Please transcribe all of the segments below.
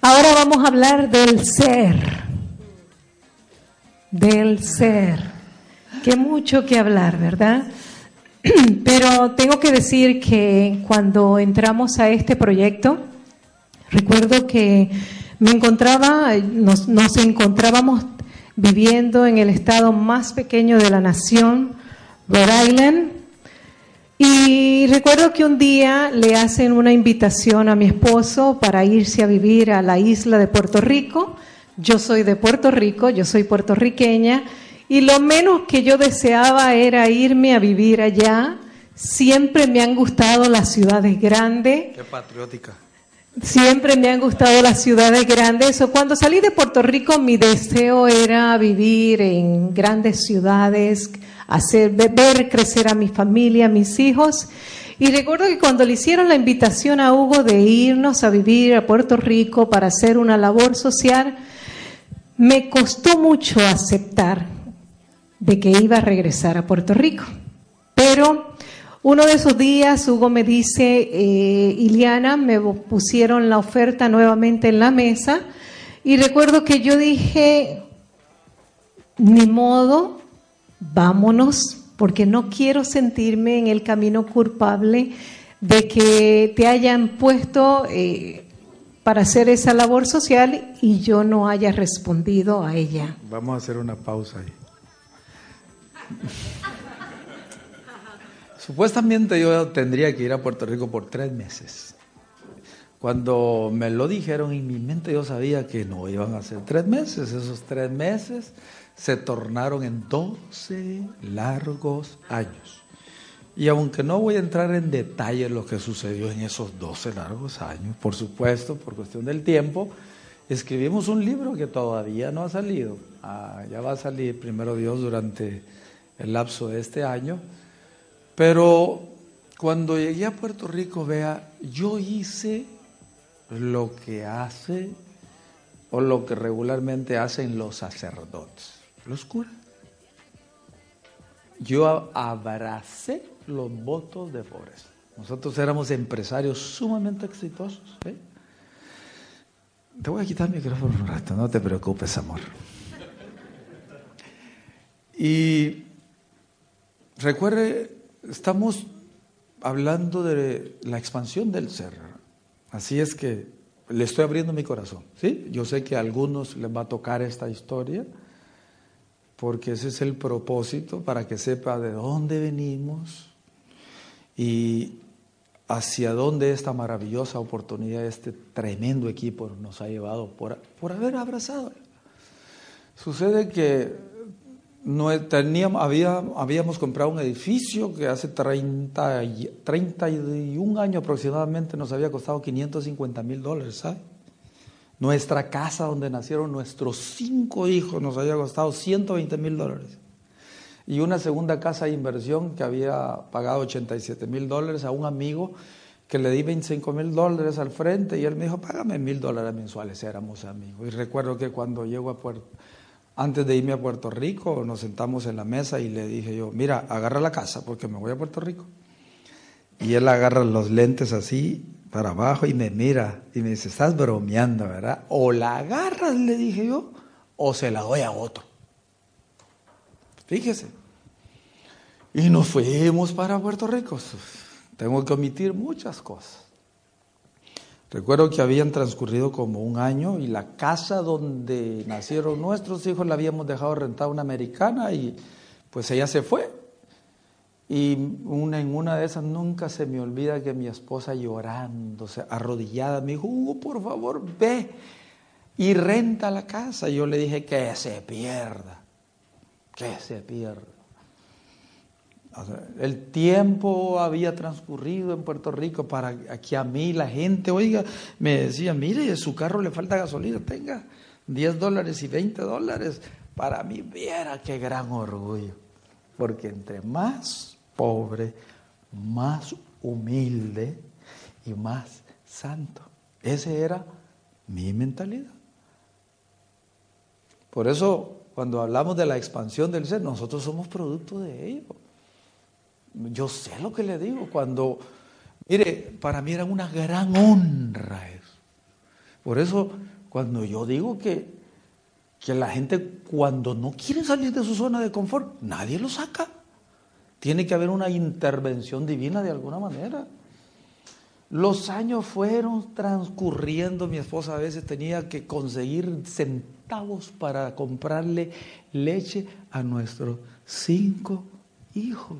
Ahora vamos a hablar del ser. Del ser. Qué mucho que hablar, ¿verdad? Pero tengo que decir que cuando entramos a este proyecto, recuerdo que me encontraba, nos, nos encontrábamos viviendo en el estado más pequeño de la nación, Rhode Island, y recuerdo que un día le hacen una invitación a mi esposo para irse a vivir a la isla de Puerto Rico. Yo soy de Puerto Rico, yo soy puertorriqueña, y lo menos que yo deseaba era irme a vivir allá. Siempre me han gustado las ciudades grandes. Qué patriótica. Siempre me han gustado las ciudades grandes. Cuando salí de Puerto Rico, mi deseo era vivir en grandes ciudades, hacer ver crecer a mi familia, a mis hijos. Y recuerdo que cuando le hicieron la invitación a Hugo de irnos a vivir a Puerto Rico para hacer una labor social, me costó mucho aceptar de que iba a regresar a Puerto Rico. Pero uno de esos días Hugo me dice, eh, me pusieron la oferta nuevamente en la mesa y recuerdo que yo dije, ni modo, vámonos, porque no quiero sentirme en el camino culpable de que te hayan puesto eh, para hacer esa labor social y yo no haya respondido a ella. Vamos a hacer una pausa ahí. Supuestamente yo tendría que ir a Puerto Rico por tres meses. Cuando me lo dijeron en mi mente yo sabía que no iban a ser tres meses. Esos tres meses se tornaron en 12 largos años. Y aunque no voy a entrar en detalle lo que sucedió en esos 12 largos años, por supuesto, por cuestión del tiempo, escribimos un libro que todavía no ha salido. Ah, ya va a salir, primero Dios, durante el lapso de este año. Pero cuando llegué a Puerto Rico, vea, yo hice lo que hace o lo que regularmente hacen los sacerdotes, los curas. Yo abracé los votos de Forrest. Nosotros éramos empresarios sumamente exitosos. ¿eh? Te voy a quitar el micrófono un rato, no te preocupes, amor. Y recuerde, estamos hablando de la expansión del ser. Así es que le estoy abriendo mi corazón. ¿sí? Yo sé que a algunos les va a tocar esta historia, porque ese es el propósito, para que sepa de dónde venimos y hacia dónde esta maravillosa oportunidad, este tremendo equipo nos ha llevado por, por haber abrazado. Sucede que no teníamos, había, habíamos comprado un edificio que hace 30, 31 años aproximadamente nos había costado 550 mil dólares, ¿sabe? Nuestra casa donde nacieron nuestros cinco hijos nos había costado 120 mil dólares. Y una segunda casa de inversión que había pagado 87 mil dólares a un amigo que le di 25 mil dólares al frente y él me dijo, págame mil dólares mensuales, éramos amigos. Y recuerdo que cuando llego a Puerto, antes de irme a Puerto Rico, nos sentamos en la mesa y le dije yo, mira, agarra la casa porque me voy a Puerto Rico. Y él agarra los lentes así para abajo y me mira y me dice, estás bromeando, ¿verdad? O la agarras, le dije yo, o se la doy a otro. Fíjese. Y nos fuimos para Puerto Rico. Tengo que omitir muchas cosas. Recuerdo que habían transcurrido como un año y la casa donde nacieron nuestros hijos la habíamos dejado rentada a una americana y pues ella se fue. Y en una de esas nunca se me olvida que mi esposa llorando, arrodillada, me dijo, Hugo, por favor, ve y renta la casa. Y yo le dije que se pierda, que se pierda. El tiempo había transcurrido en Puerto Rico para que a mí la gente, oiga, me decía, mire, su carro le falta gasolina, tenga 10 dólares y 20 dólares. Para mí, viera qué gran orgullo. Porque entre más pobre, más humilde y más santo. Esa era mi mentalidad. Por eso, cuando hablamos de la expansión del ser, nosotros somos producto de ello. Yo sé lo que le digo. Cuando, mire, para mí era una gran honra eso. Por eso, cuando yo digo que que la gente cuando no quiere salir de su zona de confort, nadie lo saca. Tiene que haber una intervención divina de alguna manera. Los años fueron transcurriendo, mi esposa a veces tenía que conseguir centavos para comprarle leche a nuestros cinco hijos.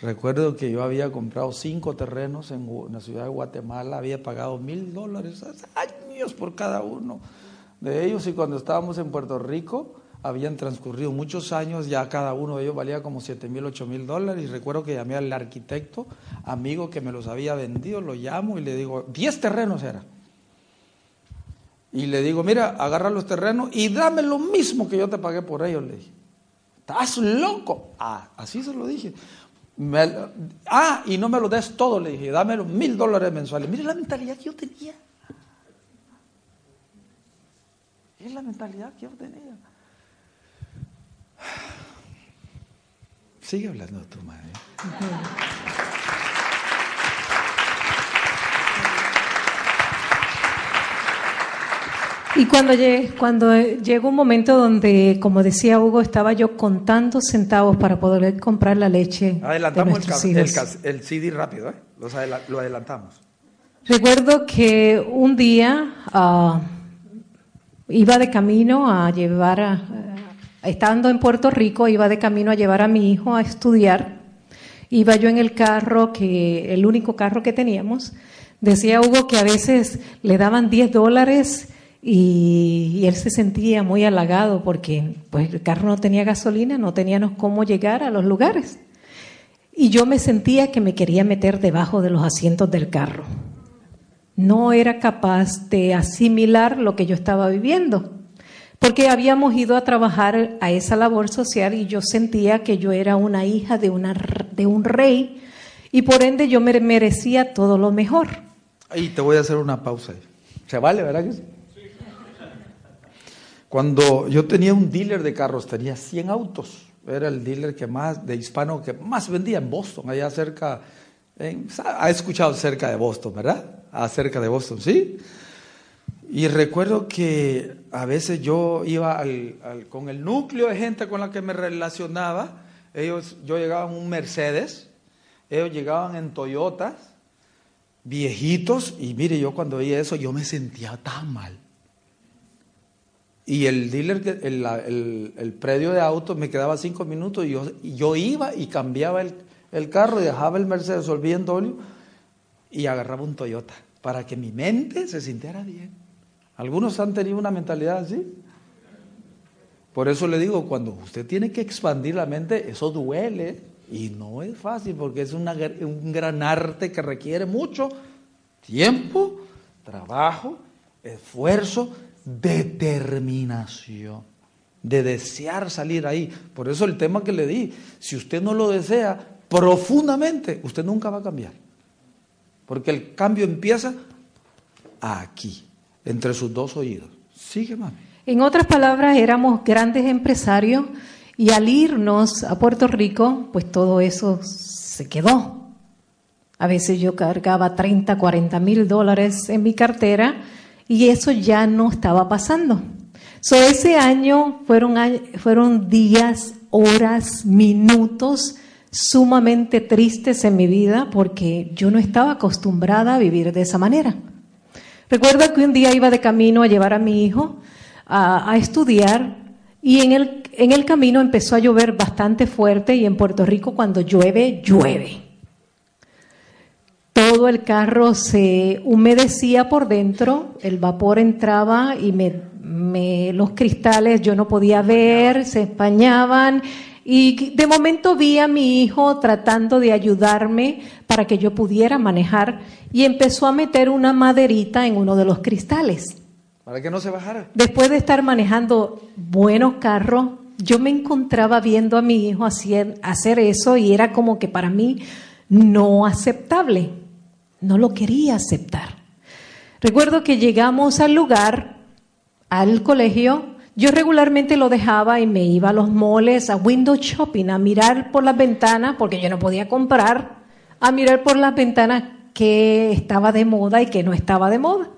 Recuerdo que yo había comprado cinco terrenos en la ciudad de Guatemala, había pagado mil dólares hace años por cada uno de ellos y cuando estábamos en Puerto Rico habían transcurrido muchos años, ya cada uno de ellos valía como 7 mil, 8 mil dólares y recuerdo que llamé al arquitecto, amigo que me los había vendido, lo llamo y le digo, 10 terrenos era. Y le digo, mira, agarra los terrenos y dame lo mismo que yo te pagué por ellos, le dije. ¿Estás loco? Ah, así se lo dije. ah, y no me lo des todo, le dije, dame los mil dólares mensuales. Mire la mentalidad que yo tenía. Es la mentalidad que yo tenía. Sigue hablando tu madre. Y cuando, cuando llegó un momento donde, como decía Hugo, estaba yo contando centavos para poder comprar la leche. Adelantamos el, CD rápido, ¿eh? lo adelantamos. Recuerdo que un día ah, Iba de camino a llevar, a, estando en Puerto Rico, iba de camino a llevar a mi hijo a estudiar. Iba yo en el carro, que el único carro que teníamos. Decía Hugo que a veces le daban 10 dólares y, él se sentía muy halagado porque pues, el carro no tenía gasolina, no teníamos cómo llegar a los lugares. Y yo me sentía que me quería meter debajo de los asientos del carro no era capaz de asimilar lo que yo estaba viviendo, porque habíamos ido a trabajar a esa labor social y yo sentía que yo era una hija de, una, de un rey y por ende yo me merecía todo lo mejor. Y te voy a hacer una pausa. ¿Se vale, verdad que sí? Cuando yo tenía un dealer de carros, tenía 100 autos. Era el dealer que más, de hispano que más vendía en Boston, allá cerca, ha escuchado cerca de Boston, ¿verdad? acerca de Boston, ¿sí? Y recuerdo que a veces yo iba con el núcleo de gente con la que me relacionaba, ellos, yo llegaba en un Mercedes, ellos llegaban en Toyotas, viejitos, y mire, yo cuando veía eso, yo me sentía tan mal. Y el dealer, el, el, predio de autos me quedaba cinco minutos y yo, yo iba y cambiaba el, el carro y dejaba el Mercedes, volvía en y agarraba un Toyota para que mi mente se sintiera bien. Algunos han tenido una mentalidad así. Por eso le digo, cuando usted tiene que expandir la mente, eso duele y no es fácil porque es un gran arte que requiere mucho tiempo, trabajo, esfuerzo, determinación, de desear salir ahí. Por eso el tema que le di, si usted no lo desea profundamente, usted nunca va a cambiar. Porque el cambio empieza aquí, entre sus dos oídos. Sigue, mami. En otras palabras, éramos grandes empresarios y al irnos a Puerto Rico, pues todo eso se quedó. A veces yo cargaba 30, 40 mil dólares en mi cartera y eso ya no estaba pasando. So, ese año fueron, fueron días, horas, minutos sumamente tristes en mi vida porque yo no estaba acostumbrada a vivir de esa manera. Recuerdo que un día iba de camino a llevar a mi hijo a, estudiar y en el, en el camino empezó a llover bastante fuerte y en Puerto Rico cuando llueve, llueve. Todo el carro se humedecía por dentro, el vapor entraba y me, me, los cristales yo no podía ver, se empañaban Y de momento vi a mi hijo tratando de ayudarme para que yo pudiera manejar y empezó a meter una maderita en uno de los cristales. Para que no se bajara. Después de estar manejando buenos carros, yo me encontraba viendo a mi hijo hacer, hacer eso y era como que para mí no aceptable. No lo quería aceptar. Recuerdo que llegamos al lugar, al colegio, yo regularmente lo dejaba y me iba a los moles, a window shopping, a mirar por las ventanas, porque yo no podía comprar, a mirar por las ventanas qué estaba de moda y qué no estaba de moda.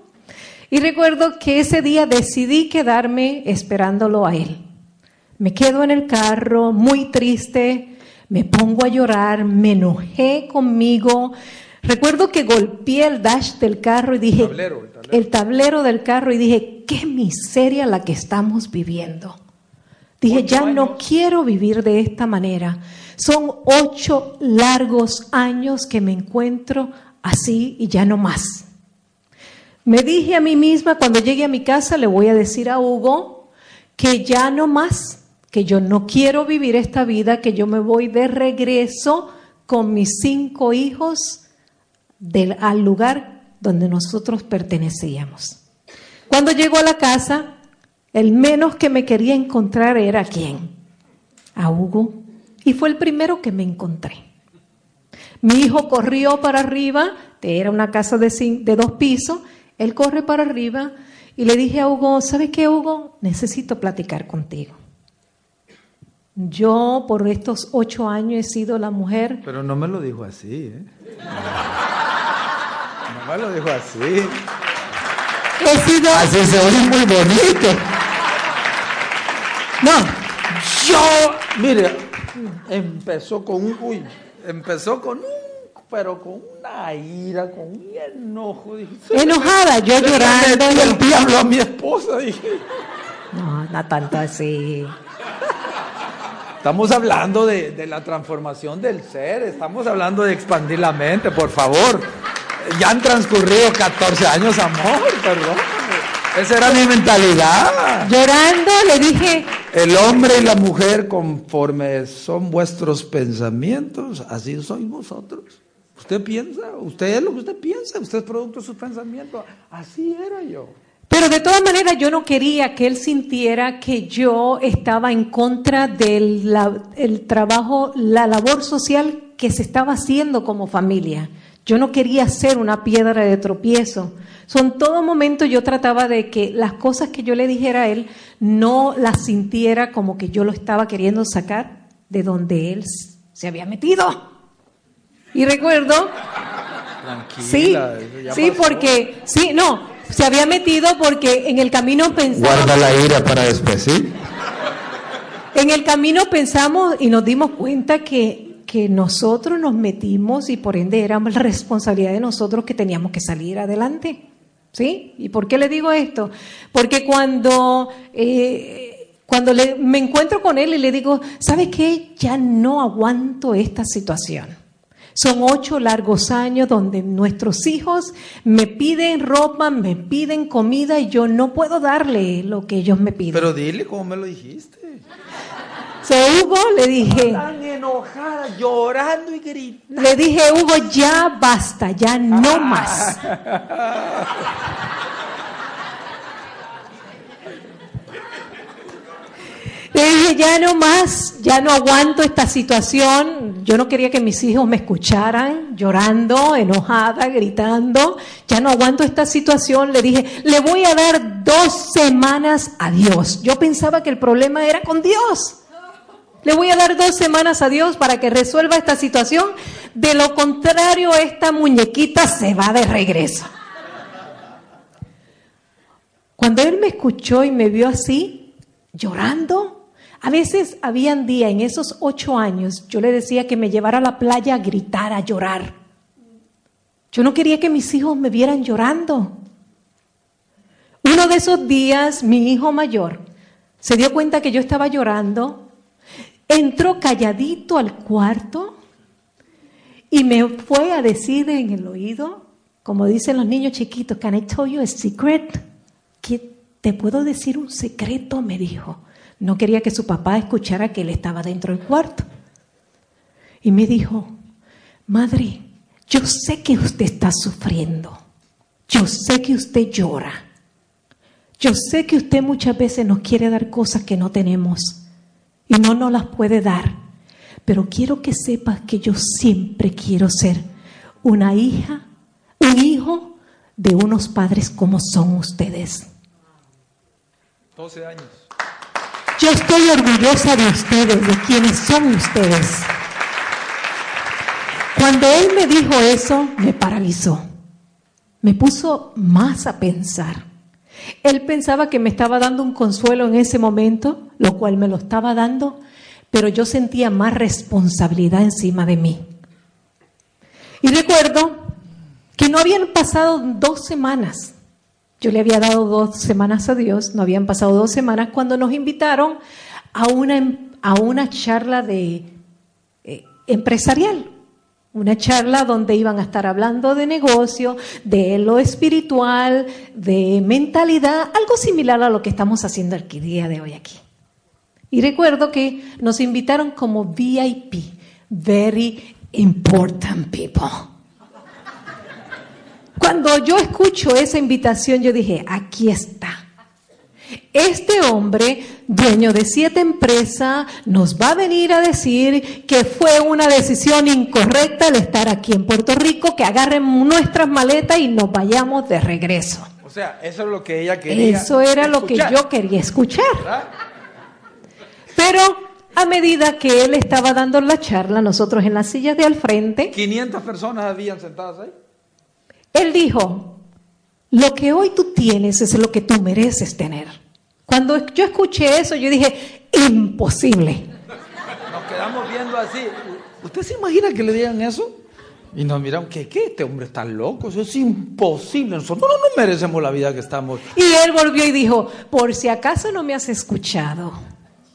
Y recuerdo que ese día decidí quedarme esperándolo a él. Me quedo en el carro, muy triste, me pongo a llorar, me enojé conmigo. Recuerdo que golpeé el dash del carro y dije, el tablero del carro y dije, qué miseria la que estamos viviendo. Dije, ya no quiero vivir de esta manera. Son ocho largos años que me encuentro así y ya no más. Me dije a mí misma, cuando llegue a mi casa le voy a decir a Hugo que ya no más, que yo no quiero vivir esta vida, que yo me voy de regreso con mis cinco hijos del, al lugar donde nosotros pertenecíamos. Cuando llegó a la casa, el menos que me quería encontrar era quién? A Hugo. Y fue el primero que me encontré. Mi hijo corrió para arriba, era una casa de, de dos pisos, él corre para arriba y le dije a Hugo, ¿sabes qué, Hugo? Necesito platicar contigo. Yo por estos ocho años he sido la mujer. Pero no me lo dijo así, ¿eh? No me lo dijo así. He sido. Así se oye muy bonito. No. Yo, mire, empezó con un. Uy, empezó con un. Pero con una ira, con un enojo. Dije, Enojada, yo llorando. Y el diablo a mi esposa, dije. No, no tanto así. Estamos hablando de, de, la transformación del ser, estamos hablando de expandir la mente, por favor. Ya han transcurrido 14 años, amor, perdón. Esa era mi mentalidad. Llorando le dije. El hombre y la mujer, conforme son vuestros pensamientos, así sois vosotros. Usted piensa, usted es lo que usted piensa, usted es producto de sus pensamientos. Así era yo. Pero de todas maneras yo no quería que él sintiera que yo estaba en contra del el trabajo, la labor social que se estaba haciendo como familia. Yo no quería ser una piedra de tropiezo. Son todo momento yo trataba de que las cosas que yo le dijera a él no las sintiera como que yo lo estaba queriendo sacar de donde él se había metido. Y recuerdo, sí, sí, porque sí, no, se había metido porque en el camino pensamos. Guarda la ira para después, ¿sí? En el camino pensamos y nos dimos cuenta que, que nosotros nos metimos y por ende era la responsabilidad de nosotros que teníamos que salir adelante. ¿Sí? ¿Y por qué le digo esto? Porque cuando, eh, cuando le, me encuentro con él y le digo, ¿sabe qué? Ya no aguanto esta situación. Son ocho largos años donde nuestros hijos me piden ropa, me piden comida y yo no puedo darle lo que ellos me piden. Pero dile cómo me lo dijiste. So, Hugo le dije. Tan enojada, llorando y gritando. Le dije, Hugo, ya basta, ya no más. Le dije, ya no más, ya no aguanto esta situación. Yo no quería que mis hijos me escucharan llorando, enojada, gritando. Ya no aguanto esta situación. Le dije, le voy a dar dos semanas a Dios. Yo pensaba que el problema era con Dios. Le voy a dar dos semanas a Dios para que resuelva esta situación. De lo contrario, esta muñequita se va de regreso. Cuando él me escuchó y me vio así, llorando, a veces habían días en esos ocho años, yo le decía que me llevara a la playa a gritar, a llorar. Yo no quería que mis hijos me vieran llorando. Uno de esos días, mi hijo mayor se dio cuenta que yo estaba llorando, entró calladito al cuarto y me fue a decir en el oído, como dicen los niños chiquitos, ¿Can I tell you a secret? ¿Que ¿Te puedo decir un secreto? me dijo. No quería que su papá escuchara que él estaba dentro del cuarto. Y me dijo, madre, yo sé que usted está sufriendo. Yo sé que usted llora. Yo sé que usted muchas veces nos quiere dar cosas que no tenemos y no nos las puede dar. Pero quiero que sepas que yo siempre quiero ser una hija, un hijo de unos padres como son ustedes. 12 años. Yo estoy orgullosa de ustedes, de quienes son ustedes. Cuando él me dijo eso, me paralizó. Me puso más a pensar. Él pensaba que me estaba dando un consuelo en ese momento, lo cual me lo estaba dando, pero yo sentía más responsabilidad encima de mí. Y recuerdo que no habían pasado dos semanas yo le había dado dos semanas a Dios, no habían pasado dos semanas, cuando nos invitaron a una, a una charla de, eh, empresarial, una charla donde iban a estar hablando de negocio, de lo espiritual, de mentalidad, algo similar a lo que estamos haciendo el día de hoy aquí. Y recuerdo que nos invitaron como VIP, Very Important People. Cuando yo escucho esa invitación, yo dije, aquí está. Este hombre, dueño de siete empresas, nos va a venir a decir que fue una decisión incorrecta el estar aquí en Puerto Rico, que agarren nuestras maletas y nos vayamos de regreso. O sea, eso es lo que ella quería. Eso era lo que yo quería escuchar. Pero a medida que él estaba dando la charla, nosotros en las sillas de al frente. 500 personas habían sentadas ahí. Él dijo, lo que hoy tú tienes es lo que tú mereces tener. Cuando yo escuché eso, yo dije, imposible. Nos quedamos viendo así. ¿Usted se imagina que le digan eso? Y nos miraron, ¿qué, qué? Este hombre está loco, eso es imposible. Nosotros no nos merecemos la vida que estamos. Y él volvió y dijo, por si acaso no me has escuchado,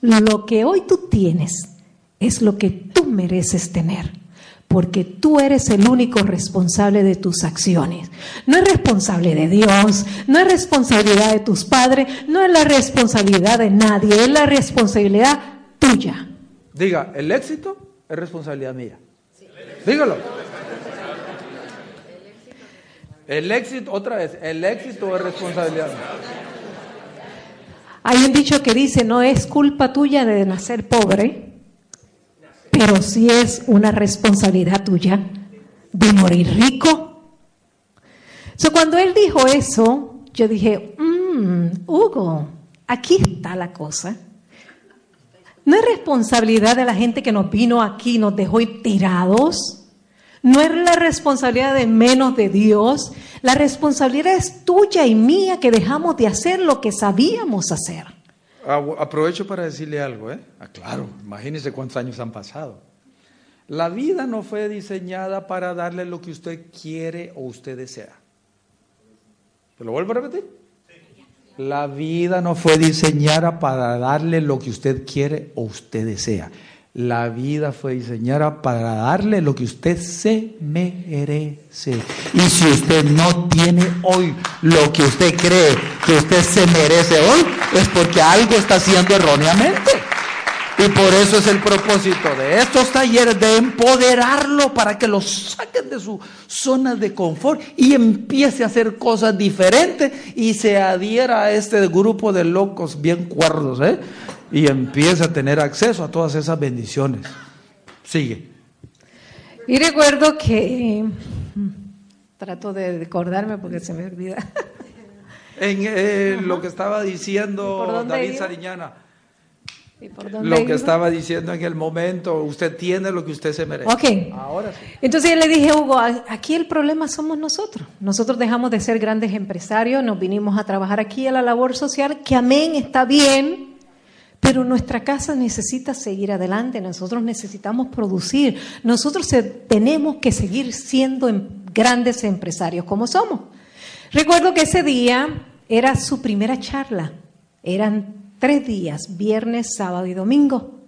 lo que hoy tú tienes es lo que tú mereces tener porque tú eres el único responsable de tus acciones. No es responsable de Dios, no es responsabilidad de tus padres, no es la responsabilidad de nadie, es la responsabilidad tuya. Diga, el éxito es responsabilidad mía. Dígalo. El éxito, otra vez, el éxito es responsabilidad mía. Hay un dicho que dice, no es culpa tuya de nacer pobre, pero sí es una responsabilidad tuya de morir rico. So, cuando él dijo eso, yo dije, mmm, Hugo, aquí está la cosa. No es responsabilidad de la gente que nos vino aquí, nos dejó tirados. No es la responsabilidad de menos de Dios. La responsabilidad es tuya y mía que dejamos de hacer lo que sabíamos hacer. Aprovecho para decirle algo, ¿eh? Ah, claro, imagínese cuántos años han pasado. La vida no fue diseñada para darle lo que usted quiere o usted desea. ¿Te lo vuelvo a repetir? La vida no fue diseñada para darle lo que usted quiere o usted desea. La vida fue diseñada para darle lo que usted se merece. Y si usted no tiene hoy lo que usted cree que usted se merece hoy, es porque algo está haciendo erróneamente. Y por eso es el propósito de estos talleres, de empoderarlo para que lo saquen de su zona de confort y empiece a hacer cosas diferentes y se adhiera a este grupo de locos bien cuerdos, ¿eh? Y empieza a tener acceso a todas esas bendiciones. Sigue. Y recuerdo que trato de acordarme porque se me olvida. En eh, lo que estaba diciendo David Sariñana. Lo que estaba diciendo en el momento, usted tiene lo que usted se merece. Ok. Ahora sí. Entonces le dije, Hugo, aquí el problema somos nosotros. Nosotros dejamos de ser grandes empresarios, nos vinimos a trabajar aquí a la labor social, que amén, está bien, pero nuestra casa necesita seguir adelante, nosotros necesitamos producir, nosotros tenemos que seguir siendo em, grandes empresarios como somos. Recuerdo que ese día era su primera charla, eran tres días, viernes, sábado y domingo.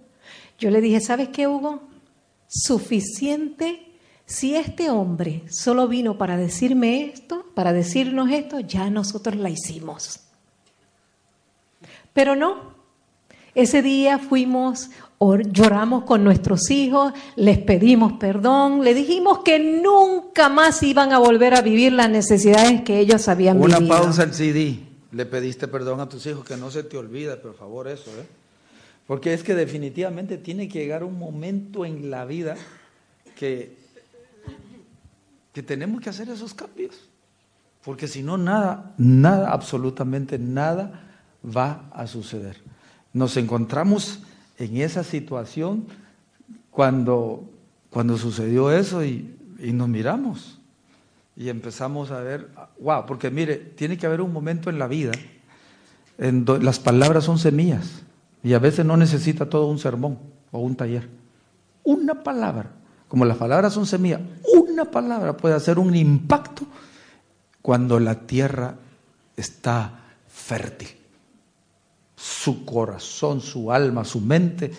Yo le dije, ¿sabes qué, Hugo? Suficiente. Si este hombre solo vino para decirme esto, para decirnos esto, ya nosotros la hicimos. Pero no, Ese día fuimos, lloramos con nuestros hijos, les pedimos perdón, le dijimos que nunca más iban a volver a vivir las necesidades que ellos habían Una vivido. Una pausa al CD. Le pediste perdón a tus hijos, que no se te olvide, por favor, eso, ¿eh? Porque es que definitivamente tiene que llegar un momento en la vida que, que tenemos que hacer esos cambios. Porque si no, nada, nada, absolutamente nada va a suceder. Nos encontramos en esa situación cuando, cuando sucedió eso y, y nos miramos y empezamos a ver, wow, porque mire, tiene que haber un momento en la vida en donde las palabras son semillas y a veces no necesita todo un sermón o un taller. Una palabra, como las palabras son semillas, una palabra puede hacer un impacto cuando la tierra está fértil. Su corazón, su alma, su mente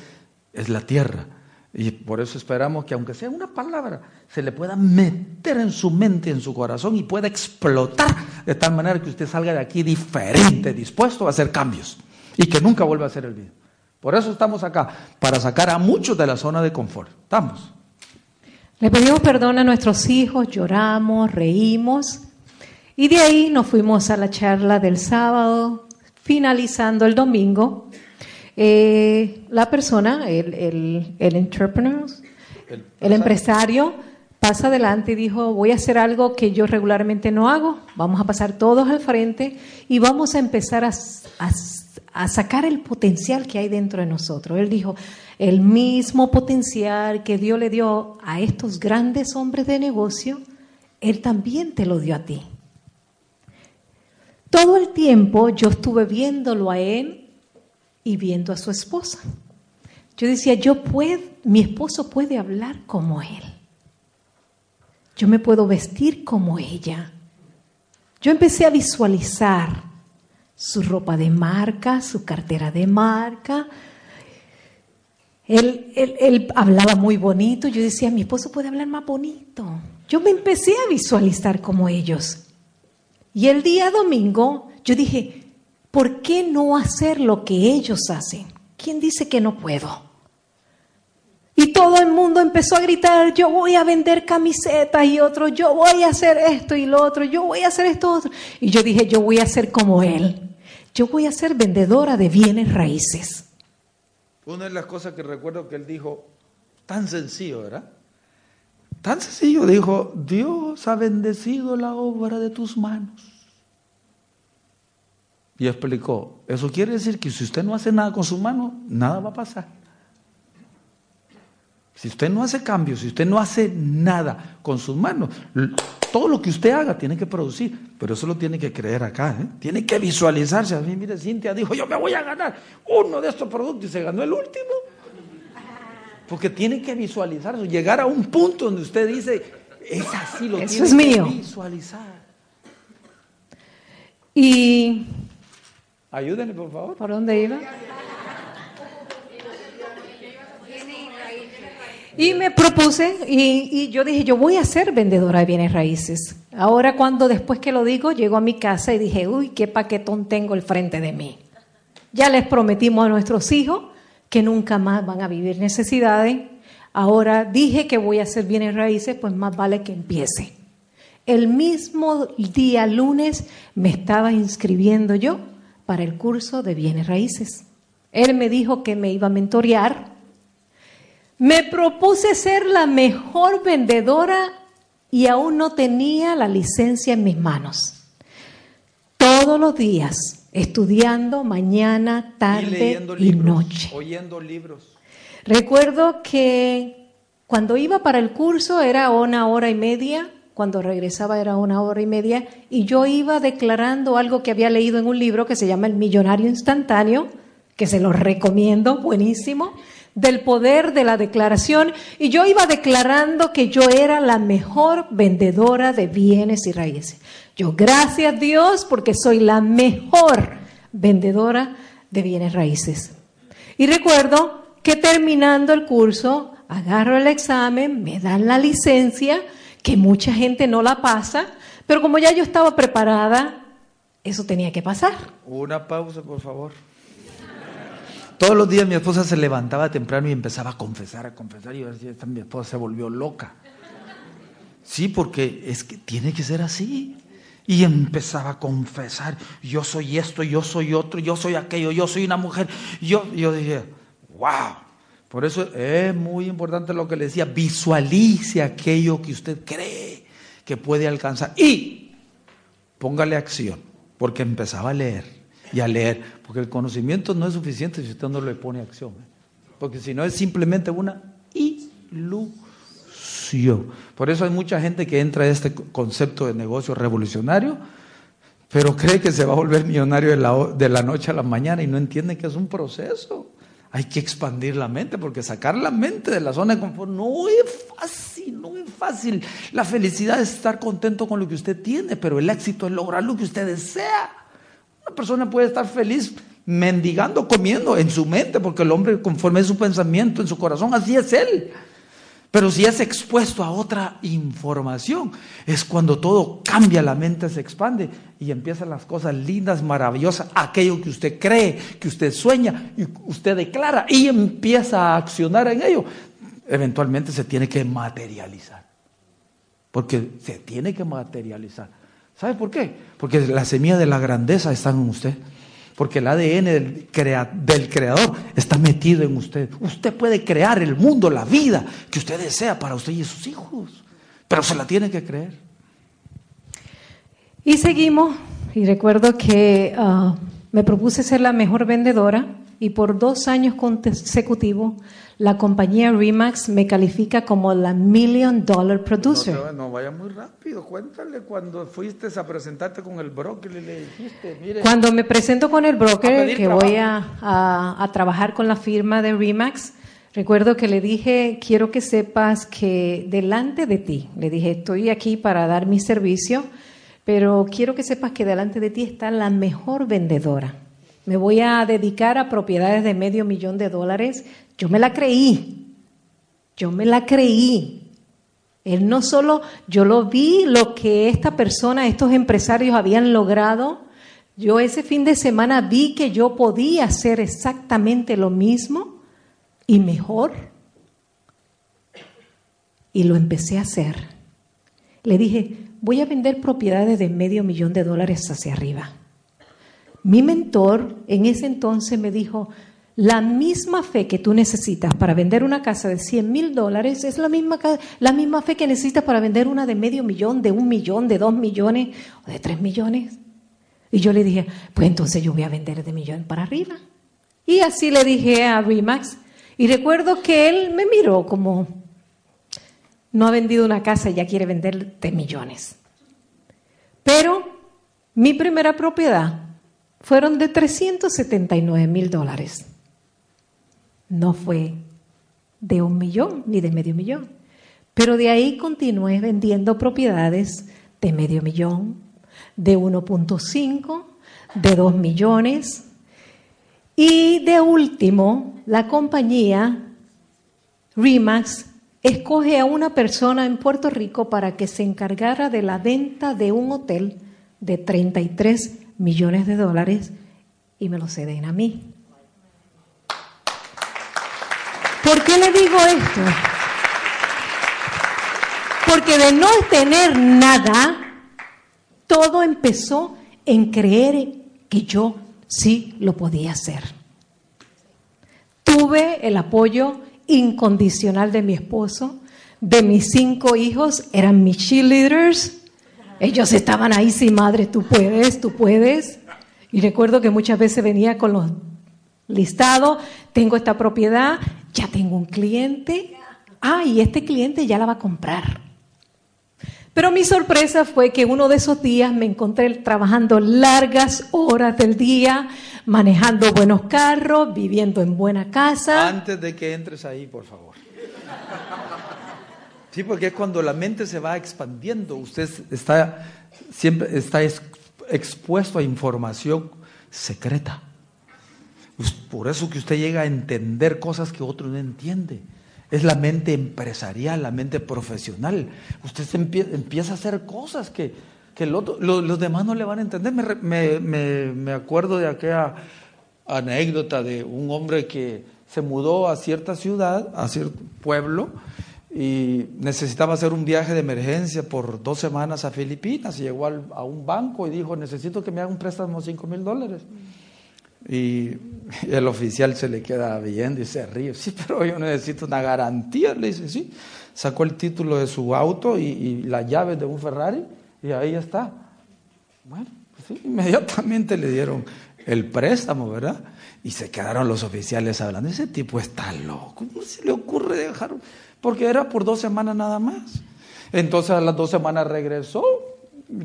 es la tierra. Y por eso esperamos que aunque sea una palabra, se le pueda meter en su mente, en su corazón y pueda explotar de tal manera que usted salga de aquí diferente, dispuesto a hacer cambios y que nunca vuelva a hacer el bien. Por eso estamos acá, para sacar a muchos de la zona de confort. Estamos. Le pedimos perdón a nuestros hijos, lloramos, reímos y de ahí nos fuimos a la charla del sábado, finalizando el domingo. Eh, la persona, el, el, el entrepreneur, el, el empresario, pasa adelante y dijo, voy a hacer algo que yo regularmente no hago, vamos a pasar todos al frente y vamos a empezar a, a, a, sacar el potencial que hay dentro de nosotros. Él dijo, el mismo potencial que Dios le dio a estos grandes hombres de negocio, Él también te lo dio a ti. Todo el tiempo yo estuve viéndolo a Él y viendo a su esposa. Yo decía, yo puedo, mi esposo puede hablar como Él. Yo me puedo vestir como ella. Yo empecé a visualizar su ropa de marca, su cartera de marca. Él, él, él, hablaba muy bonito. Yo decía, mi esposo puede hablar más bonito. Yo me empecé a visualizar como ellos. Y el día domingo yo dije, ¿por qué no hacer lo que ellos hacen? ¿Quién dice que no puedo? Y todo el mundo empezó a gritar, yo voy a vender camisetas y otro, yo voy a hacer esto y lo otro, yo voy a hacer esto otro. Y yo dije, yo voy a ser como él. Yo voy a ser vendedora de bienes raíces. Una de las cosas que recuerdo que él dijo, tan sencillo, ¿verdad? Tan sencillo, dijo, Dios ha bendecido la obra de tus manos. Y explicó, eso quiere decir que si usted no hace nada con su mano, nada va a pasar. Si usted no hace cambios, si usted no hace nada con sus manos, todo lo que usted haga tiene que producir, pero eso lo tiene que creer acá, ¿eh? tiene que visualizarse. A mí, mire, Cintia dijo, yo me voy a ganar uno de estos productos y se ganó el último. Porque tiene que visualizarse, llegar a un punto donde usted dice, es así, lo eso tiene es que mío. visualizar. Y... Ayúdenle, por favor. ¿Por dónde iba? Y me propuse y, y, yo dije, yo voy a ser vendedora de bienes raíces. Ahora cuando después que lo digo, llego a mi casa y dije, uy, qué paquetón tengo el frente de mí. Ya les prometimos a nuestros hijos que nunca más van a vivir necesidades. Ahora dije que voy a hacer bienes raíces, pues más vale que empiece. El mismo día lunes me estaba inscribiendo yo para el curso de bienes raíces. Él me dijo que me iba a mentorear me propuse ser la mejor vendedora y aún no tenía la licencia en mis manos. Todos los días, estudiando mañana, tarde y, libros, noche. Oyendo libros. Recuerdo que cuando iba para el curso era una hora y media, cuando regresaba era una hora y media, y yo iba declarando algo que había leído en un libro que se llama El Millonario Instantáneo, que se lo recomiendo, buenísimo del poder de la declaración y yo iba declarando que yo era la mejor vendedora de bienes y raíces. Yo, gracias Dios, porque soy la mejor vendedora de bienes raíces. Y recuerdo que terminando el curso, agarro el examen, me dan la licencia, que mucha gente no la pasa, pero como ya yo estaba preparada, eso tenía que pasar. Una pausa, por favor. Todos los días mi esposa se levantaba temprano y empezaba a confesar, a confesar, y decía, mi esposa se volvió loca. Sí, porque es que tiene que ser así. Y empezaba a confesar, yo soy esto, yo soy otro, yo soy aquello, yo soy una mujer. Yo, yo dije, wow. Por eso es muy importante lo que le decía, visualice aquello que usted cree que puede alcanzar y póngale acción, porque empezaba a leer y a leer, porque el conocimiento no es suficiente si usted no le pone acción, ¿eh? porque si no es simplemente una ilusión. Por eso hay mucha gente que entra a este concepto de negocio revolucionario, pero cree que se va a volver millonario de la, de la noche a la mañana y no entiende que es un proceso. Hay que expandir la mente, porque sacar la mente de la zona de confort no es fácil, no es fácil. La felicidad es estar contento con lo que usted tiene, pero el éxito es lograr lo que usted desea. Una persona puede estar feliz mendigando, comiendo en su mente, porque el hombre conforme es su pensamiento, en su corazón, así es él. Pero si es expuesto a otra información, es cuando todo cambia, la mente se expande y empiezan las cosas lindas, maravillosas, aquello que usted cree, que usted sueña y usted declara y empieza a accionar en ello. Eventualmente se tiene que materializar. Porque se tiene que materializar. ¿Sabe por qué? Porque la semilla de la grandeza está en usted porque el ADN del, creador está metido en usted. Usted puede crear el mundo, la vida que usted desea para usted y sus hijos, pero se la tiene que creer. Y seguimos, y recuerdo que ah, me propuse ser la mejor vendedora y por dos años consecutivos la compañía Remax me califica como la Million Dollar Producer. No, vaya muy rápido, cuéntale cuando fuiste a presentarte con el broker y le dijiste, mire. Cuando me presento con el broker que voy a, trabajar con la firma de Remax, recuerdo que le dije, quiero que sepas que delante de ti, le dije, estoy aquí para dar mi servicio, pero quiero que sepas que delante de ti está la mejor vendedora. Me voy a dedicar a propiedades de medio millón de dólares yo me la creí, yo me la creí. Él no solo, yo lo vi, lo que esta persona, estos empresarios habían logrado. Yo ese fin de semana vi que yo podía hacer exactamente lo mismo y mejor. Y lo empecé a hacer. Le dije, voy a vender propiedades de medio millón de dólares hacia arriba. Mi mentor en ese entonces me dijo, la misma fe que tú necesitas para vender una casa de 100 mil dólares es la misma, la misma fe que necesitas para vender una de medio millón, de un millón, de dos millones o de tres millones. Y yo le dije, pues entonces yo voy a vender de millón para arriba. Y así le dije a Remax. Y recuerdo que él me miró como, no ha vendido una casa y ya quiere vender de millones. Pero mi primera propiedad fueron de 379 mil dólares no fue de un millón ni de medio millón. Pero de ahí continué vendiendo propiedades de medio millón, de 1.5, de 2 millones. Y de último, la compañía Remax escoge a una persona en Puerto Rico para que se encargara de la venta de un hotel de 33 millones de dólares y me lo ceden a mí. ¿Por qué le digo esto? Porque de no tener nada, todo empezó en creer que yo sí lo podía hacer. Tuve el apoyo incondicional de mi esposo, de mis cinco hijos, eran mis cheerleaders. Ellos estaban ahí, sí, madre, tú puedes, tú puedes. Y recuerdo que muchas veces venía con los listados, tengo esta propiedad, ya tengo un cliente, ah, y este cliente ya la va a comprar. Pero mi sorpresa fue que uno de esos días me encontré trabajando largas horas del día, manejando buenos carros, viviendo en buena casa. Antes de que entres ahí, por favor. Sí, porque es cuando la mente se va expandiendo, usted está siempre está expuesto a información secreta. Por eso que usted llega a entender cosas que otro no entiende. Es la mente empresarial, la mente profesional. Usted empieza a hacer cosas que, los demás no le van a entender. Me, me, acuerdo de aquella anécdota de un hombre que se mudó a cierta ciudad, a cierto pueblo, y necesitaba hacer un viaje de emergencia por dos semanas a Filipinas. Y llegó a un banco y dijo, necesito que me haga un préstamo de 5 mil dólares. Y el oficial se le queda viendo y se ríe. Sí, pero yo necesito una garantía. Le dice, sí. Sacó el título de su auto y, y las llaves de un Ferrari y ahí está. Bueno, pues inmediatamente le dieron el préstamo, ¿verdad? Y se quedaron los oficiales hablando. Ese tipo está loco. ¿Cómo se le ocurre dejar? Porque era por dos semanas nada más. Entonces a las dos semanas regresó,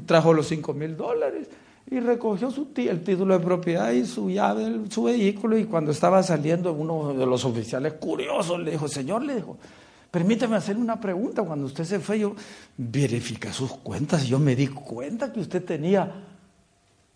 trajo los cinco mil dólares y recogió su el título de propiedad y su llave, su vehículo. Y cuando estaba saliendo, uno de los oficiales curiosos le dijo, Señor, le dijo, permítame hacer una pregunta. Cuando usted se fue, yo verifiqué sus cuentas y yo me di cuenta que usted tenía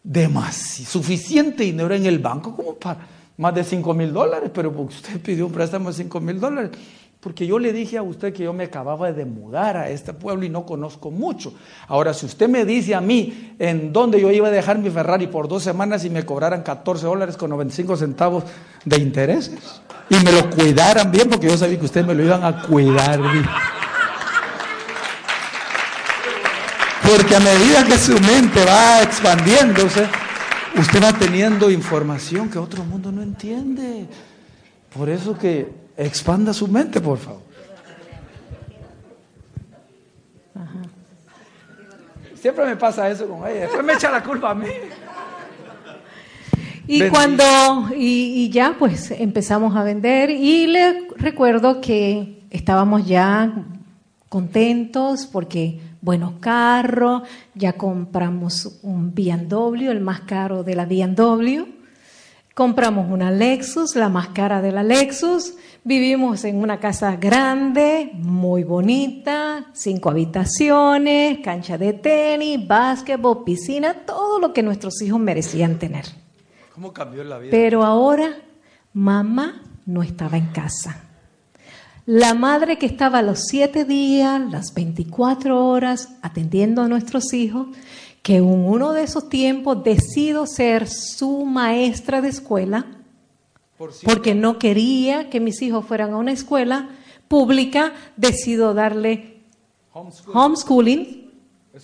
demasiado, suficiente dinero en el banco como para más de 5 mil dólares, pero usted pidió un préstamo de 5 mil dólares. Porque yo le dije a usted que yo me acababa de mudar a este pueblo y no conozco mucho. Ahora, si usted me dice a mí en dónde yo iba a dejar mi Ferrari por dos semanas y me cobraran 14 dólares con 95 centavos de intereses y me lo cuidaran bien, porque yo sabía que ustedes me lo iban a cuidar bien. Porque a medida que su mente va expandiéndose, usted va teniendo información que otro mundo no entiende. Por eso que Expanda su mente, por favor. Siempre me pasa eso con ella. Después me echa la culpa a mí. Y cuando, y, ya pues empezamos a vender y le recuerdo que estábamos ya contentos porque buenos carros, ya compramos un BMW, el más caro de la BMW, compramos una Lexus, la más cara de la Lexus, Vivimos en una casa grande, muy bonita, cinco habitaciones, cancha de tenis, básquetbol, piscina, todo lo que nuestros hijos merecían tener. ¿Cómo cambió la vida? Pero ahora mamá no estaba en casa. La madre que estaba los siete días, las 24 horas atendiendo a nuestros hijos, que en uno de esos tiempos decido ser su maestra de escuela, porque no quería que mis hijos fueran a una escuela pública, decido darle homeschooling,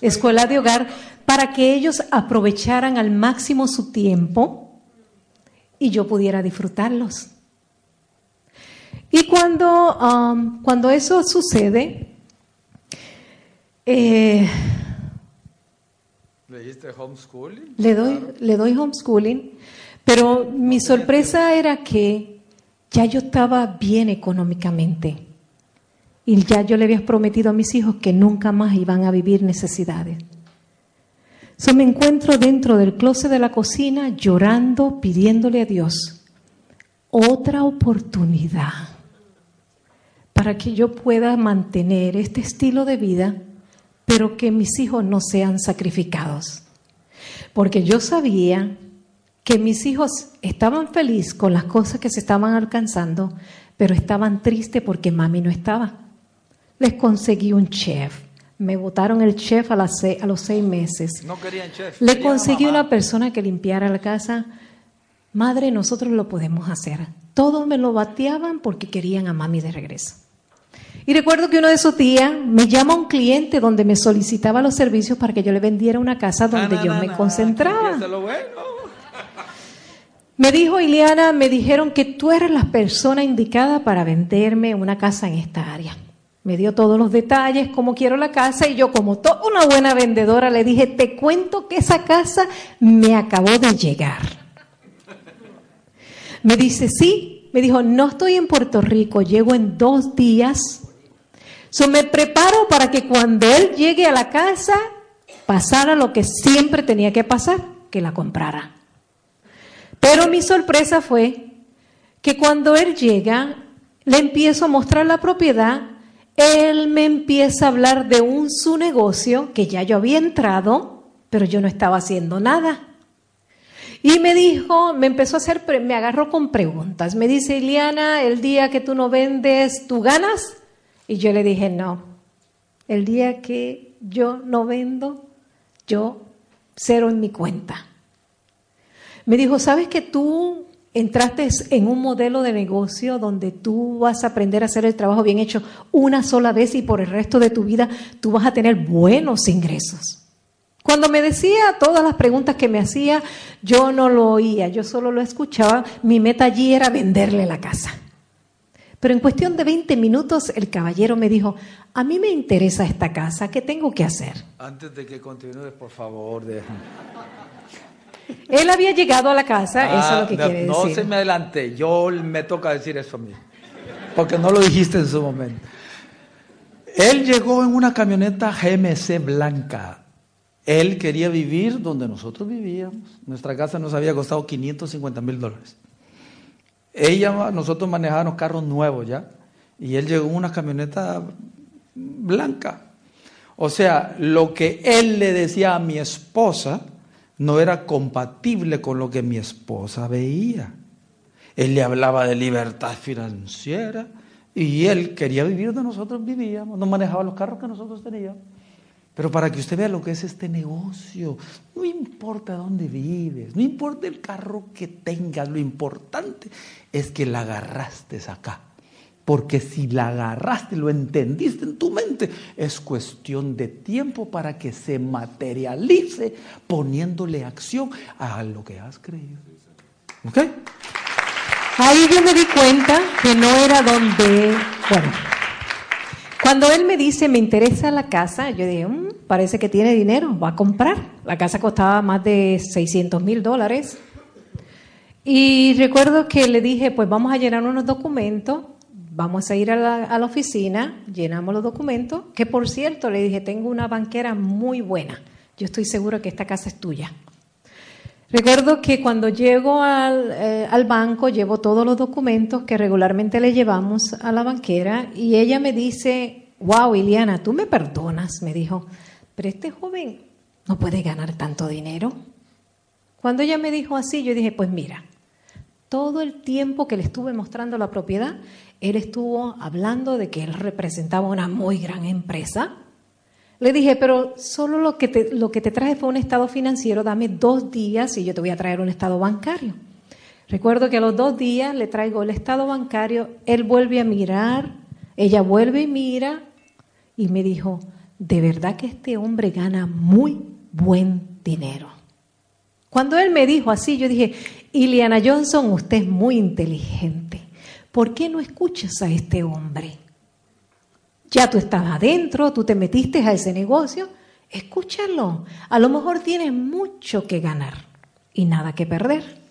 escuela de hogar, para que ellos aprovecharan al máximo su tiempo y yo pudiera disfrutarlos. Y cuando, um, cuando eso sucede, eh, ¿Le homeschooling? Le doy, le doy homeschooling pero mi sorpresa era que ya yo estaba bien económicamente y ya yo le había prometido a mis hijos que nunca más iban a vivir necesidades. So me encuentro dentro del closet de la cocina llorando, pidiéndole a Dios otra oportunidad para que yo pueda mantener este estilo de vida, pero que mis hijos no sean sacrificados. Porque yo sabía que mis hijos estaban felices con las cosas que se estaban alcanzando, pero estaban tristes porque mami no estaba. Les conseguí un chef. Me votaron el chef a, a los seis meses. No querían chef. Le conseguí una persona que limpiara la casa. Madre, nosotros lo podemos hacer. Todos me lo bateaban porque querían a mami de regreso. Y recuerdo que uno de esos días me llama un cliente donde me solicitaba los servicios para que yo le vendiera una casa donde yo me concentraba. Me dijo Ileana, me dijeron que tú eres la persona indicada para venderme una casa en esta área. Me dio todos los detalles, cómo quiero la casa, y yo, como toda una buena vendedora, le dije, te cuento que esa casa me acabó de llegar. Me dice, sí, me dijo, no estoy en Puerto Rico, llego en dos días. So me preparo para que cuando él llegue a la casa pasara lo que siempre tenía que pasar, que la comprara. Pero mi sorpresa fue que cuando él llega, le empiezo a mostrar la propiedad, él me empieza a hablar de un su negocio que ya yo había entrado, pero yo no estaba haciendo nada. Y me dijo, me empezó a hacer, me agarró con preguntas. Me dice, Iliana, el día que tú no vendes, ¿tú ganas? Y yo le dije, no. El día que yo no vendo, yo cero en mi cuenta. Me dijo, ¿sabes que tú entraste en un modelo de negocio donde tú vas a aprender a hacer el trabajo bien hecho una sola vez y por el resto de tu vida tú vas a tener buenos ingresos. Cuando me decía todas las preguntas que me hacía, yo no lo oía, yo solo lo escuchaba. Mi meta allí era venderle la casa. Pero en cuestión de 20 minutos el caballero me dijo, a mí me interesa esta casa, ¿qué tengo que hacer? Antes de que continúes, por favor, de... Él había llegado a la casa, eso es lo que Ah, quiere no decir. se me adelante, yo me toca decir eso a mí, porque no lo dijiste en su momento. Él llegó en una camioneta GMC blanca. Él quería vivir donde nosotros vivíamos. Nuestra casa nos había costado 550 mil dólares. Ella, nosotros manejábamos carros nuevos ya, y él llegó en una camioneta blanca. O sea, lo que él le decía a mi esposa no era compatible con lo que mi esposa veía. Él le hablaba de libertad financiera y él quería vivir donde nosotros vivíamos, no manejaba los carros que nosotros teníamos. Pero para que usted vea lo que es este negocio, no importa dónde vives, no importa el carro que tengas, lo importante es que la agarraste acá. Porque si la agarraste, lo entendiste en tu mente, es cuestión de tiempo para que se materialice poniéndole acción a lo que has creído. ¿Ok? Ahí yo me di cuenta que no era donde, bueno, cuando él me dice me interesa la casa, yo dije, "Mm, parece que tiene dinero, va a comprar. La casa costaba más de 600 mil dólares. Y recuerdo que le dije, pues vamos a llenar unos documentos, vamos a ir a la, a la oficina, llenamos los documentos, que por cierto le dije, tengo una banquera muy buena, yo estoy seguro que esta casa es tuya. Recuerdo que cuando llego al, eh, al, banco, llevo todos los documentos que regularmente le llevamos a la banquera y ella me dice, wow, Iliana, tú me perdonas, me dijo, pero este joven no puede ganar tanto dinero. Cuando ella me dijo así, yo dije, pues mira, todo el tiempo que le estuve mostrando la propiedad, él estuvo hablando de que él representaba una muy gran empresa. Le dije, pero solo lo que, te, lo que te traje fue un estado financiero, dame dos días y yo te voy a traer un estado bancario. Recuerdo que a los dos días le traigo el estado bancario, él vuelve a mirar, ella vuelve y mira y me dijo, de verdad que este hombre gana muy buen dinero. Cuando él me dijo así, yo dije, Iliana Johnson, usted es muy inteligente. ¿Por qué no escuchas a este hombre? Ya tú estás adentro, tú te metiste a ese negocio, escúchalo. A lo mejor tienes mucho que ganar y nada que perder.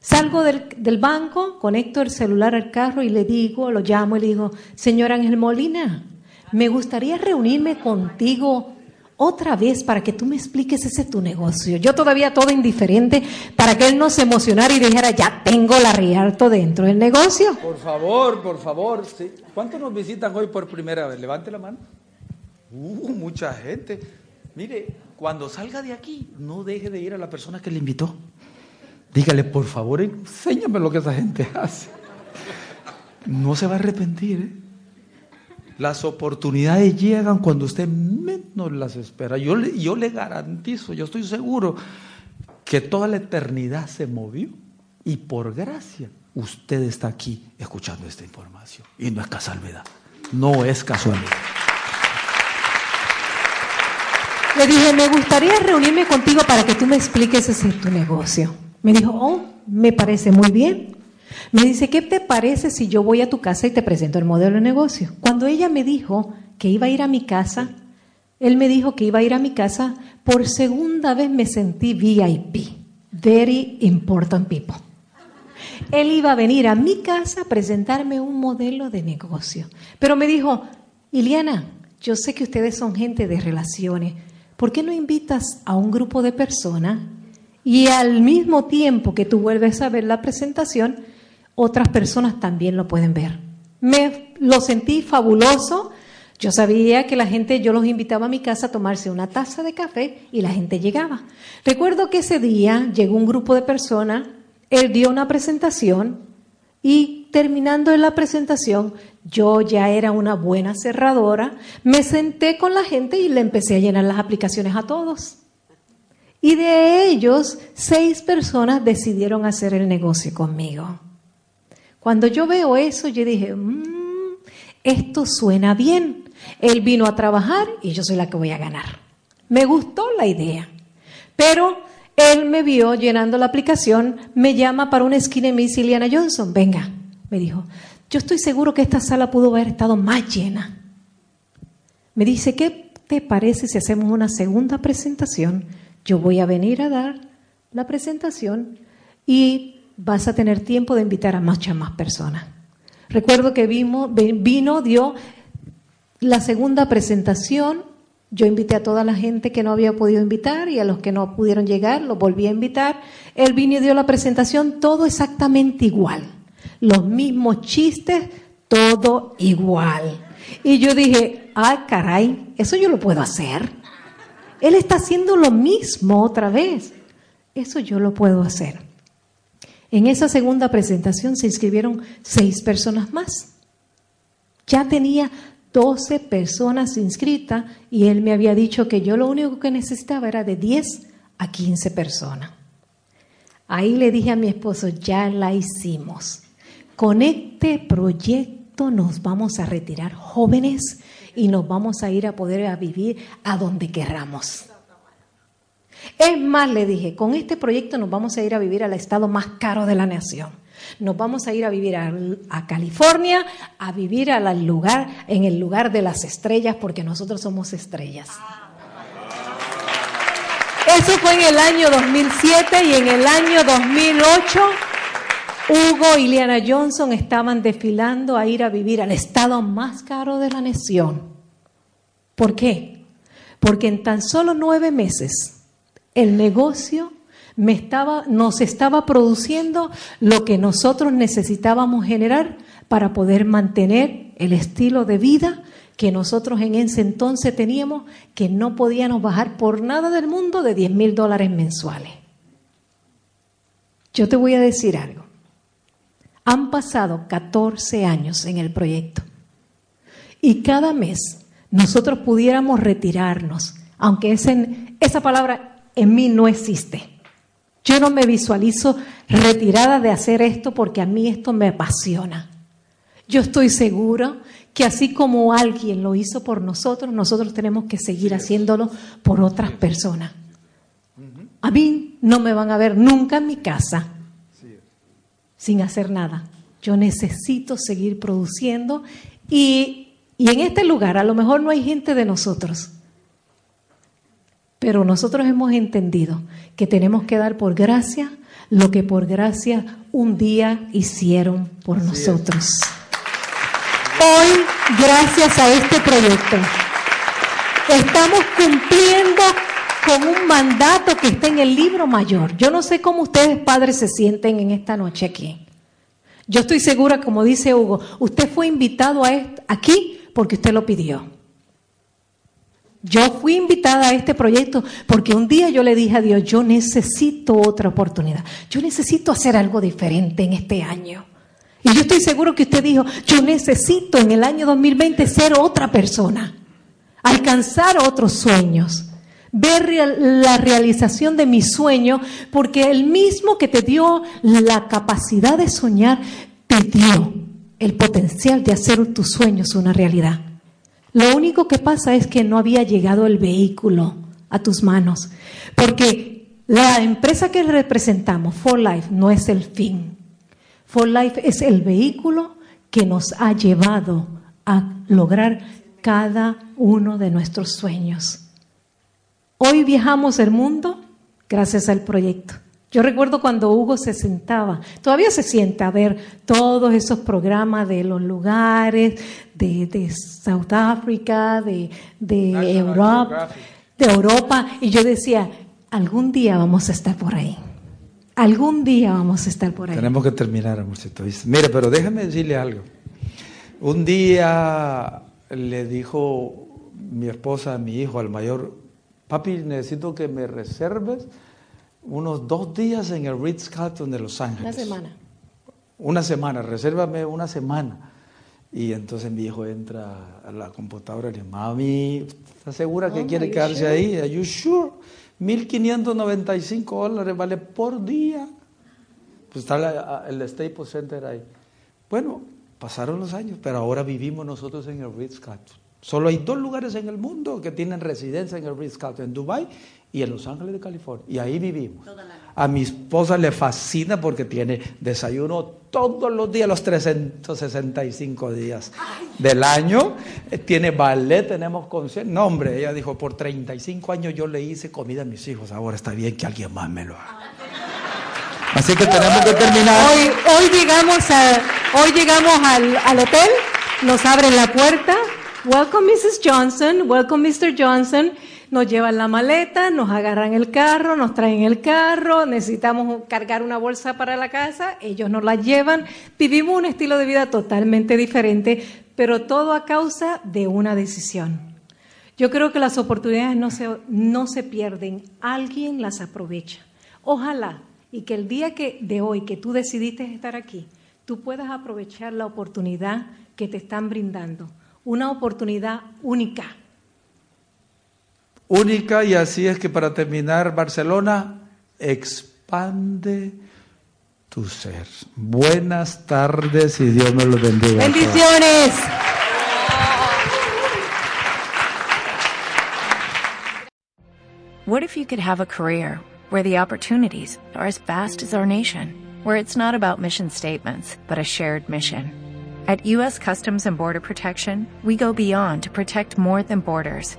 Salgo del, del, banco, conecto el celular al carro y le digo, lo llamo y le digo, señor Ángel Molina, me gustaría reunirme contigo otra vez para que tú me expliques ese tu negocio. Yo todavía todo indiferente para que él no se emocionara y dijera, ya tengo la Rialto dentro del negocio. Por favor, por favor. ¿Cuántos nos visitan hoy por primera vez? Levante la mano. Uh, mucha gente. Mire, cuando salga de aquí, no deje de ir a la persona que le invitó. Dígale, por favor, enséñame lo que esa gente hace. No se va a arrepentir. ¿eh? Las oportunidades llegan cuando usted menos las espera. Yo yo le garantizo, yo estoy seguro que toda la eternidad se movió y por gracia usted está aquí escuchando esta información. Y no es casualidad, no es casualidad. Le dije, me gustaría reunirme contigo para que tú me expliques ese tu negocio. Me dijo, oh, me parece muy bien. Me dice, ¿qué te parece si yo voy a tu casa y te presento el modelo de negocio? Cuando ella me dijo que iba a ir a mi casa, él me dijo que iba a ir a mi casa, por segunda vez me sentí VIP, Very Important People. Él iba a venir a mi casa a presentarme un modelo de negocio. Pero me dijo, Iliana, yo sé que ustedes son gente de relaciones, ¿por qué no invitas a un grupo de personas y al mismo tiempo que tú vuelves a ver la presentación, otras personas también lo pueden ver. Me lo sentí fabuloso. Yo sabía que la gente, yo los invitaba a mi casa a tomarse una taza de café y la gente llegaba. Recuerdo que ese día llegó un grupo de personas, él dio una presentación y terminando la presentación, yo ya era una buena cerradora, me senté con la gente y le empecé a llenar las aplicaciones a todos. Y de ellos, seis personas decidieron hacer el negocio conmigo. Cuando yo veo eso, yo dije, mmm, esto suena bien. Él vino a trabajar y yo soy la que voy a ganar. Me gustó la idea. Pero él me vio llenando la aplicación, me llama para una esquina y me dice, Johnson, venga, me dijo, yo estoy seguro que esta sala pudo haber estado más llena. Me dice, ¿qué te parece si hacemos una segunda presentación? Yo voy a venir a dar la presentación y vas a tener tiempo de invitar a muchas más personas. Recuerdo que vino, dio la segunda presentación. Yo invité a toda la gente que no había podido invitar y a los que no pudieron llegar, los volví a invitar. Él vino y dio la presentación, todo exactamente igual. Los mismos chistes, todo igual. Y yo dije, ah, caray, eso yo lo puedo hacer. Él está haciendo lo mismo otra vez. Eso yo lo puedo hacer. En esa segunda presentación se inscribieron seis personas más. Ya tenía 12 personas inscritas y él me había dicho que yo lo único que necesitaba era de 10 a 15 personas. Ahí le dije a mi esposo, ya la hicimos. Con este proyecto nos vamos a retirar jóvenes y nos vamos a ir a poder a vivir a donde querramos. Es más, le dije, con este proyecto nos vamos a ir a vivir al estado más caro de la nación. Nos vamos a ir a vivir a, California, a vivir al lugar, en el lugar de las estrellas, porque nosotros somos estrellas. Eso fue en el año 2007 y en el año 2008 Hugo y Liana Johnson estaban desfilando a ir a vivir al estado más caro de la nación. ¿Por qué? Porque en tan solo nueve meses el negocio nos estaba produciendo lo que nosotros necesitábamos generar para poder mantener el estilo de vida que nosotros en ese entonces teníamos, que no podíamos bajar por nada del mundo de 10 mil dólares mensuales. Yo te voy a decir algo. Han pasado 14 años en el proyecto y cada mes nosotros pudiéramos retirarnos, aunque esa palabra en mí no existe. Yo no me visualizo retirada de hacer esto porque a mí esto me apasiona. Yo estoy segura que así como alguien lo hizo por nosotros, nosotros tenemos que seguir haciéndolo por otras personas. A mí no me van a ver nunca en mi casa sin hacer nada. Yo necesito seguir produciendo y, y en este lugar a lo mejor no hay gente de nosotros, pero nosotros hemos entendido que tenemos que dar por gracia lo que por gracia un día hicieron por nosotros. Hoy, gracias a este proyecto, estamos cumpliendo con un mandato que está en el libro mayor. Yo no sé cómo ustedes padres se sienten en esta noche aquí. Yo estoy segura, como dice Hugo, usted fue invitado a aquí porque usted lo pidió. Yo fui invitada a este proyecto porque un día yo le dije a Dios, yo necesito otra oportunidad, yo necesito hacer algo diferente en este año. Y yo estoy seguro que usted dijo, yo necesito en el año 2020 ser otra persona, alcanzar otros sueños ver la realización de mi sueño, porque el mismo que te dio la capacidad de soñar, te dio el potencial de hacer tus sueños una realidad. Lo único que pasa es que no había llegado el vehículo a tus manos, porque la empresa que representamos, For Life, no es el fin. For Life es el vehículo que nos ha llevado a lograr cada uno de nuestros sueños. Hoy viajamos el mundo gracias al proyecto. Yo recuerdo cuando Hugo se sentaba, todavía se sienta a ver todos esos programas de los lugares, de, de South Africa, de, de Europa, de Europa, y yo decía, algún día vamos a estar por ahí. Algún día vamos a estar por ahí. Tenemos que terminar, amorcito. Mire, pero déjame decirle algo. Un día le dijo mi esposa a mi hijo, al mayor, papi, necesito que me reserves unos dos días en el Ritz-Carlton de Los Ángeles. Una semana. Una semana, resérvame una semana. Y entonces mi hijo entra a la computadora y le dice, mami, ¿estás segura que quiere quedarse ahí? ¿Are you sure? 1.595 dólares vale por día. Pues está el Staples Center ahí. Bueno, pasaron los años, pero ahora vivimos nosotros en el Ritz-Carlton. Solo hay dos lugares en el mundo que tienen residencia en el Ritz-Carlton, en Dubai y en Los Ángeles de California. Y ahí vivimos. A mi esposa le fascina porque tiene desayuno todos los días, los 365 días del año. Eh, tiene ballet, tenemos concierto. No, hombre, ella dijo, por 35 años yo le hice comida a mis hijos, ahora está bien que alguien más me lo haga. Así que tenemos que terminar. Hoy, hoy llegamos, a, hoy llegamos al, al hotel, nos abren la puerta. Welcome Mrs. Johnson, welcome Mr. Johnson. Nos llevan la maleta, nos agarran el carro, nos traen el carro, necesitamos cargar una bolsa para la casa, ellos nos la llevan. Vivimos un estilo de vida totalmente diferente, pero todo a causa de una decisión. Yo creo que las oportunidades no se, no se pierden, alguien las aprovecha. Ojalá y que el día que, de hoy que tú decidiste estar aquí, tú puedas aprovechar la oportunidad que te están brindando una oportunidad única. Única y así es que para terminar, Barcelona, expande tu ser. Buenas tardes y Dios me lo bendiga. Bendiciones. What if you could have a career where the opportunities are as vast as our nation, where it's not about mission statements, but a shared mission? At U.S. Customs and Border Protection, we go beyond to protect more than borders.